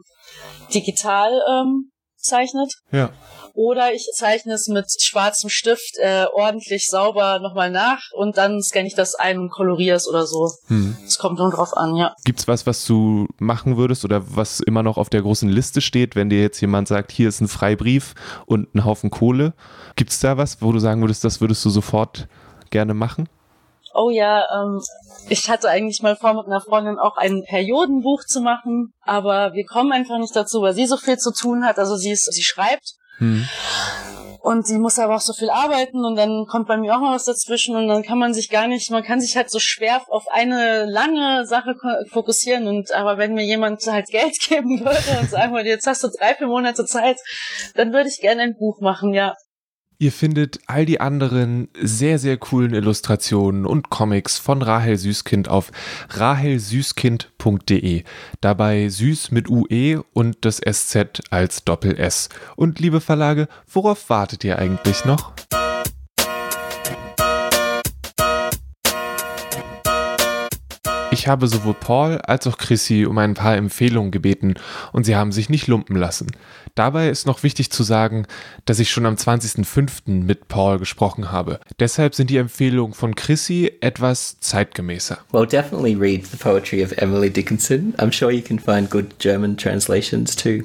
digital ähm, zeichnet. Ja. Oder ich zeichne es mit schwarzem Stift äh, ordentlich sauber nochmal nach und dann scanne ich das ein und koloriere es oder so. Hm. Es kommt nur drauf an, ja. Gibt's was, was du machen würdest oder was immer noch auf der großen Liste steht, wenn dir jetzt jemand sagt, hier ist ein Freibrief und ein Haufen Kohle? Gibt's da was, wo du sagen würdest, das würdest du sofort gerne machen? Oh ja, ähm, ich hatte eigentlich mal vor, mit einer Freundin auch ein Periodenbuch zu machen, aber wir kommen einfach nicht dazu, weil sie so viel zu tun hat. Also sie ist, sie schreibt hm. und sie muss aber auch so viel arbeiten und dann kommt bei mir auch noch was dazwischen und dann kann man sich gar nicht, man kann sich halt so schwer auf eine lange Sache fokussieren und aber wenn mir jemand halt Geld geben würde und sagen würde, jetzt hast du drei, vier Monate Zeit, dann würde ich gerne ein Buch machen, ja. Ihr findet all die anderen sehr, sehr coolen Illustrationen und Comics von Rahel Süßkind auf rahelsüßkind.de. Dabei süß mit UE und das SZ als Doppel S. Und liebe Verlage, worauf wartet ihr eigentlich noch? Ich habe sowohl Paul als auch Chrissy um ein paar Empfehlungen gebeten und sie haben sich nicht lumpen lassen. Dabei ist noch wichtig zu sagen, dass ich schon am 20.05. mit Paul gesprochen habe. Deshalb sind die Empfehlungen von Chrissy etwas zeitgemäßer. Well, definitely read the poetry of Emily Dickinson. I'm sure you can find good German translations too.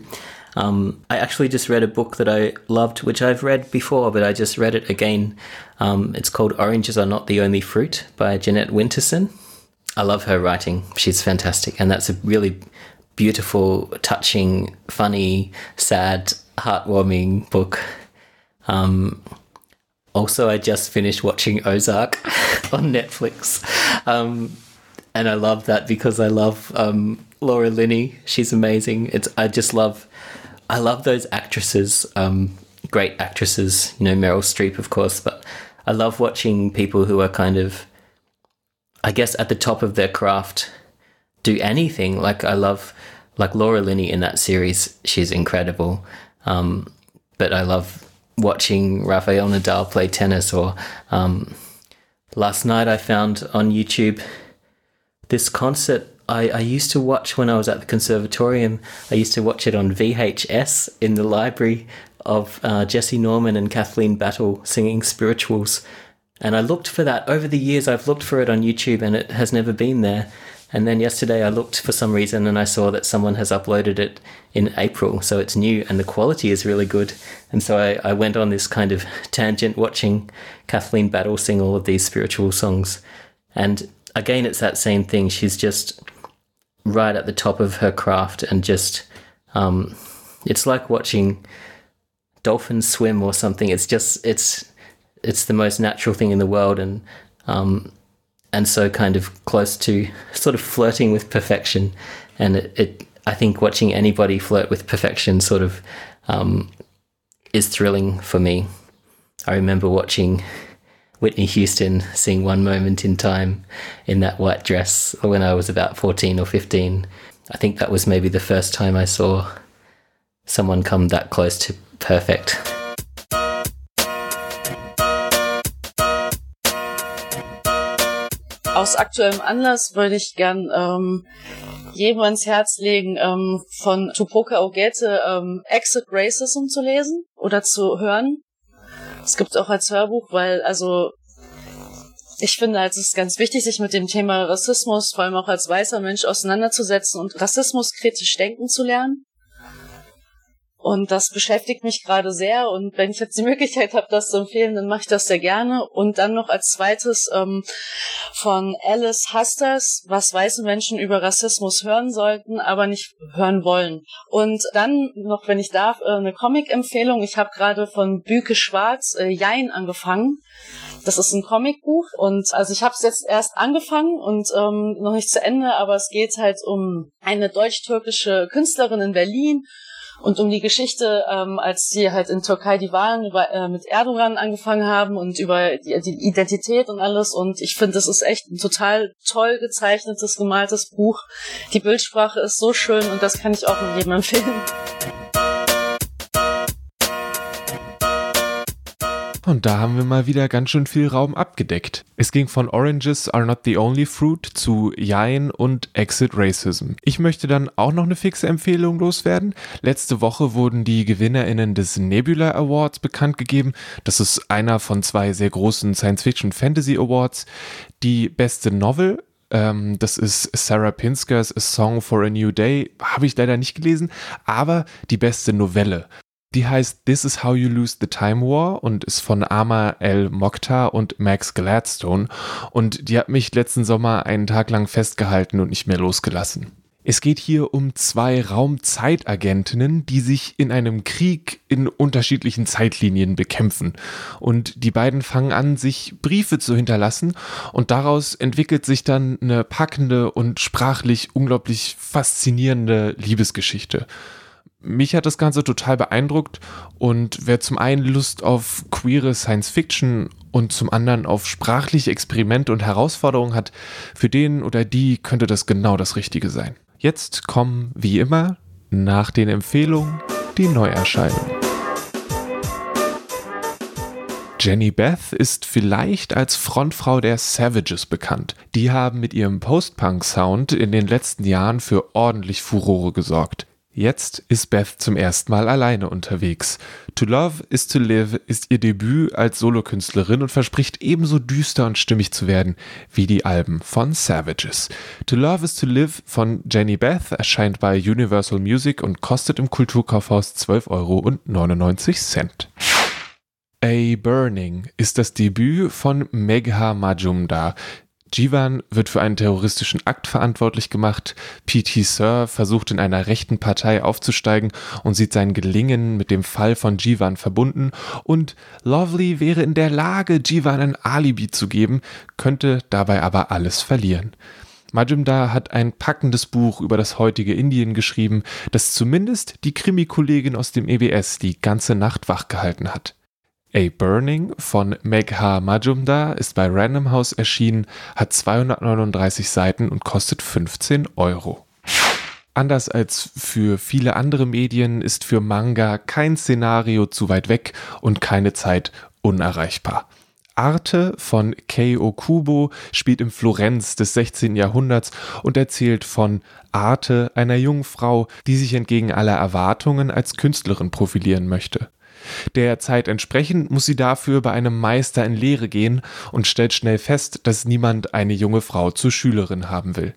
Um, I actually just read a book that I loved, which I've read before, but I just read it again. Um, it's called Oranges Are Not the Only Fruit by Jeanette Winterson. I love her writing. She's fantastic. And that's a really beautiful, touching, funny, sad, heartwarming book. Um, also, I just finished watching Ozark on Netflix. Um, and I love that because I love um, Laura Linney. She's amazing. It's I just love I love those actresses, um, great actresses. You know Meryl Streep, of course, but I love watching people who are kind of I guess at the top of their craft do anything. Like I love like Laura Linney in that series. She's incredible. Um, but I love watching Rafael Nadal play tennis. Or um, last night I found on YouTube this concert I, I used to watch when I was at the conservatorium. I used to watch it on VHS in the library of uh, Jesse Norman and Kathleen Battle singing spirituals. And I looked for that over the years. I've looked for it on YouTube, and it has never been there. And then yesterday I looked for some reason and I saw that someone has uploaded it in April, so it's new and the quality is really good. And so I, I went on this kind of tangent watching Kathleen Battle sing all of these spiritual songs. And again, it's that same thing. She's just right at the top of her craft and just, um, it's like watching dolphins swim or something. It's just, it's, it's the most natural thing in the world. And, um, and so kind of close to sort of flirting with perfection. And it, it I think watching anybody flirt with perfection sort of um, is thrilling for me. I remember watching Whitney Houston sing One Moment in Time in that white dress when I was about 14 or 15. I think that was maybe the first time I saw someone come that close to perfect. Aus aktuellem Anlass würde ich gern ähm, jedem ans Herz legen, ähm, von Tupoka Ogete ähm, Exit Racism zu lesen oder zu hören. Es gibt auch als Hörbuch, weil also ich finde, halt, es ist ganz wichtig, sich mit dem Thema Rassismus, vor allem auch als weißer Mensch, auseinanderzusetzen und Rassismus kritisch denken zu lernen. Und das beschäftigt mich gerade sehr. Und wenn ich jetzt die Möglichkeit habe, das zu empfehlen, dann mache ich das sehr gerne. Und dann noch als zweites ähm, von Alice Hasters, was weiße Menschen über Rassismus hören sollten, aber nicht hören wollen. Und dann noch, wenn ich darf, äh, eine Comic-Empfehlung. Ich habe gerade von Büke Schwarz äh, Jein angefangen. Das ist ein Comicbuch und also ich habe es jetzt erst angefangen und ähm, noch nicht zu Ende, aber es geht halt um eine deutsch-türkische Künstlerin in Berlin und um die Geschichte, ähm, als sie halt in Türkei die Wahlen über, äh, mit Erdogan angefangen haben und über die, die Identität und alles. Und ich finde, das ist echt ein total toll gezeichnetes, gemaltes Buch. Die Bildsprache ist so schön und das kann ich auch jedem empfehlen. Und da haben wir mal wieder ganz schön viel Raum abgedeckt. Es ging von Oranges are not the only fruit zu Jein und Exit Racism. Ich möchte dann auch noch eine fixe Empfehlung loswerden. Letzte Woche wurden die GewinnerInnen des Nebula Awards bekannt gegeben. Das ist einer von zwei sehr großen Science-Fiction-Fantasy Awards. Die beste Novel ähm, das ist Sarah Pinskers A Song for a New Day. Habe ich leider nicht gelesen, aber die beste Novelle. Die heißt This is How You Lose the Time War und ist von Ama El Mokhtar und Max Gladstone. Und die hat mich letzten Sommer einen Tag lang festgehalten und nicht mehr losgelassen. Es geht hier um zwei Raumzeitagentinnen, die sich in einem Krieg in unterschiedlichen Zeitlinien bekämpfen. Und die beiden fangen an, sich Briefe zu hinterlassen und daraus entwickelt sich dann eine packende und sprachlich unglaublich faszinierende Liebesgeschichte mich hat das Ganze total beeindruckt und wer zum einen Lust auf queere Science Fiction und zum anderen auf sprachliche Experimente und Herausforderungen hat, für den oder die könnte das genau das Richtige sein. Jetzt kommen, wie immer, nach den Empfehlungen die Neuerscheinungen. Jenny Beth ist vielleicht als Frontfrau der Savages bekannt. Die haben mit ihrem Post-Punk-Sound in den letzten Jahren für ordentlich Furore gesorgt. Jetzt ist Beth zum ersten Mal alleine unterwegs. To Love is to Live ist ihr Debüt als Solokünstlerin und verspricht ebenso düster und stimmig zu werden wie die Alben von Savages. To Love is to Live von Jenny Beth erscheint bei Universal Music und kostet im Kulturkaufhaus 12,99 Euro. A Burning ist das Debüt von Megha Majumdar, Jivan wird für einen terroristischen Akt verantwortlich gemacht. P.T. Sir versucht in einer rechten Partei aufzusteigen und sieht sein Gelingen mit dem Fall von Jivan verbunden. Und Lovely wäre in der Lage, Jivan ein Alibi zu geben, könnte dabei aber alles verlieren. Majumdar hat ein packendes Buch über das heutige Indien geschrieben, das zumindest die Krimikollegin aus dem EBS die ganze Nacht wachgehalten hat. A Burning von Megha Majumdar ist bei Random House erschienen, hat 239 Seiten und kostet 15 Euro. Anders als für viele andere Medien ist für Manga kein Szenario zu weit weg und keine Zeit unerreichbar. Arte von Kei Okubo spielt im Florenz des 16. Jahrhunderts und erzählt von Arte, einer jungen Frau, die sich entgegen aller Erwartungen als Künstlerin profilieren möchte. Der Zeit entsprechend muss sie dafür bei einem Meister in Lehre gehen und stellt schnell fest, dass niemand eine junge Frau zur Schülerin haben will.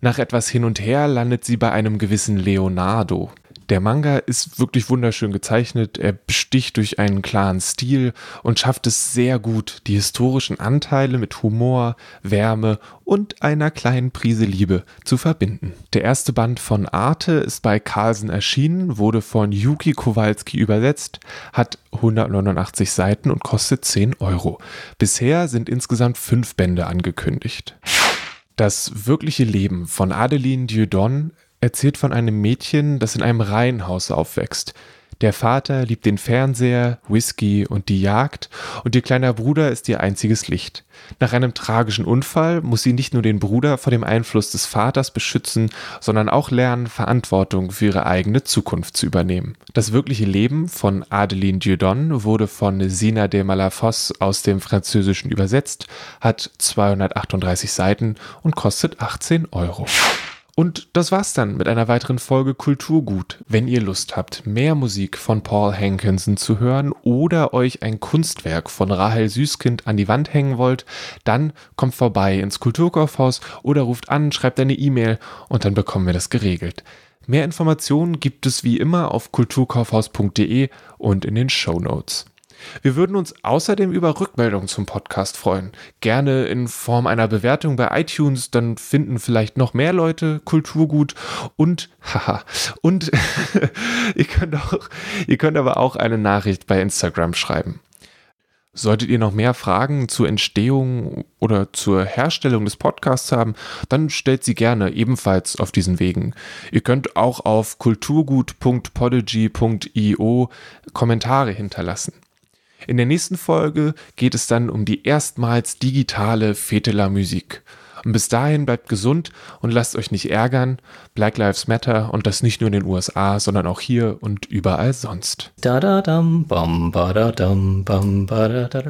Nach etwas hin und her landet sie bei einem gewissen Leonardo. Der Manga ist wirklich wunderschön gezeichnet, er besticht durch einen klaren Stil und schafft es sehr gut, die historischen Anteile mit Humor, Wärme und einer kleinen Prise Liebe zu verbinden. Der erste Band von Arte ist bei Carlsen erschienen, wurde von Yuki Kowalski übersetzt, hat 189 Seiten und kostet 10 Euro. Bisher sind insgesamt fünf Bände angekündigt. Das wirkliche Leben von Adeline Dieudonne erzählt von einem Mädchen, das in einem Reihenhaus aufwächst. Der Vater liebt den Fernseher, Whisky und die Jagd und ihr kleiner Bruder ist ihr einziges Licht. Nach einem tragischen Unfall muss sie nicht nur den Bruder vor dem Einfluss des Vaters beschützen, sondern auch lernen, Verantwortung für ihre eigene Zukunft zu übernehmen. Das wirkliche Leben von Adeline Dieudonne wurde von Sina de Malafosse aus dem Französischen übersetzt, hat 238 Seiten und kostet 18 Euro. Und das war's dann mit einer weiteren Folge Kulturgut. Wenn ihr Lust habt, mehr Musik von Paul Hankinson zu hören oder euch ein Kunstwerk von Rahel Süßkind an die Wand hängen wollt, dann kommt vorbei ins Kulturkaufhaus oder ruft an, schreibt eine E-Mail und dann bekommen wir das geregelt. Mehr Informationen gibt es wie immer auf kulturkaufhaus.de und in den Show Notes. Wir würden uns außerdem über Rückmeldungen zum Podcast freuen. Gerne in Form einer Bewertung bei iTunes, dann finden vielleicht noch mehr Leute Kulturgut und haha und ihr könnt auch ihr könnt aber auch eine Nachricht bei Instagram schreiben. Solltet ihr noch mehr Fragen zur Entstehung oder zur Herstellung des Podcasts haben, dann stellt sie gerne ebenfalls auf diesen Wegen. Ihr könnt auch auf kulturgut.podigy.io Kommentare hinterlassen. In der nächsten Folge geht es dann um die erstmals digitale Fetela Musik. Und bis dahin bleibt gesund und lasst euch nicht ärgern. Black Lives Matter und das nicht nur in den USA, sondern auch hier und überall sonst.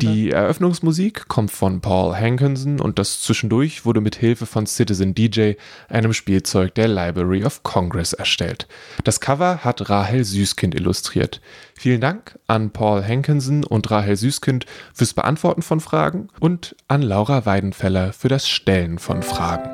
Die Eröffnungsmusik kommt von Paul Hankinson und das zwischendurch wurde mit Hilfe von Citizen DJ, einem Spielzeug der Library of Congress, erstellt. Das Cover hat Rahel Süßkind illustriert. Vielen Dank an Paul Hankinson und Rahel Süßkind fürs Beantworten von Fragen und an Laura Weidenfeller für das Stellen von Fragen.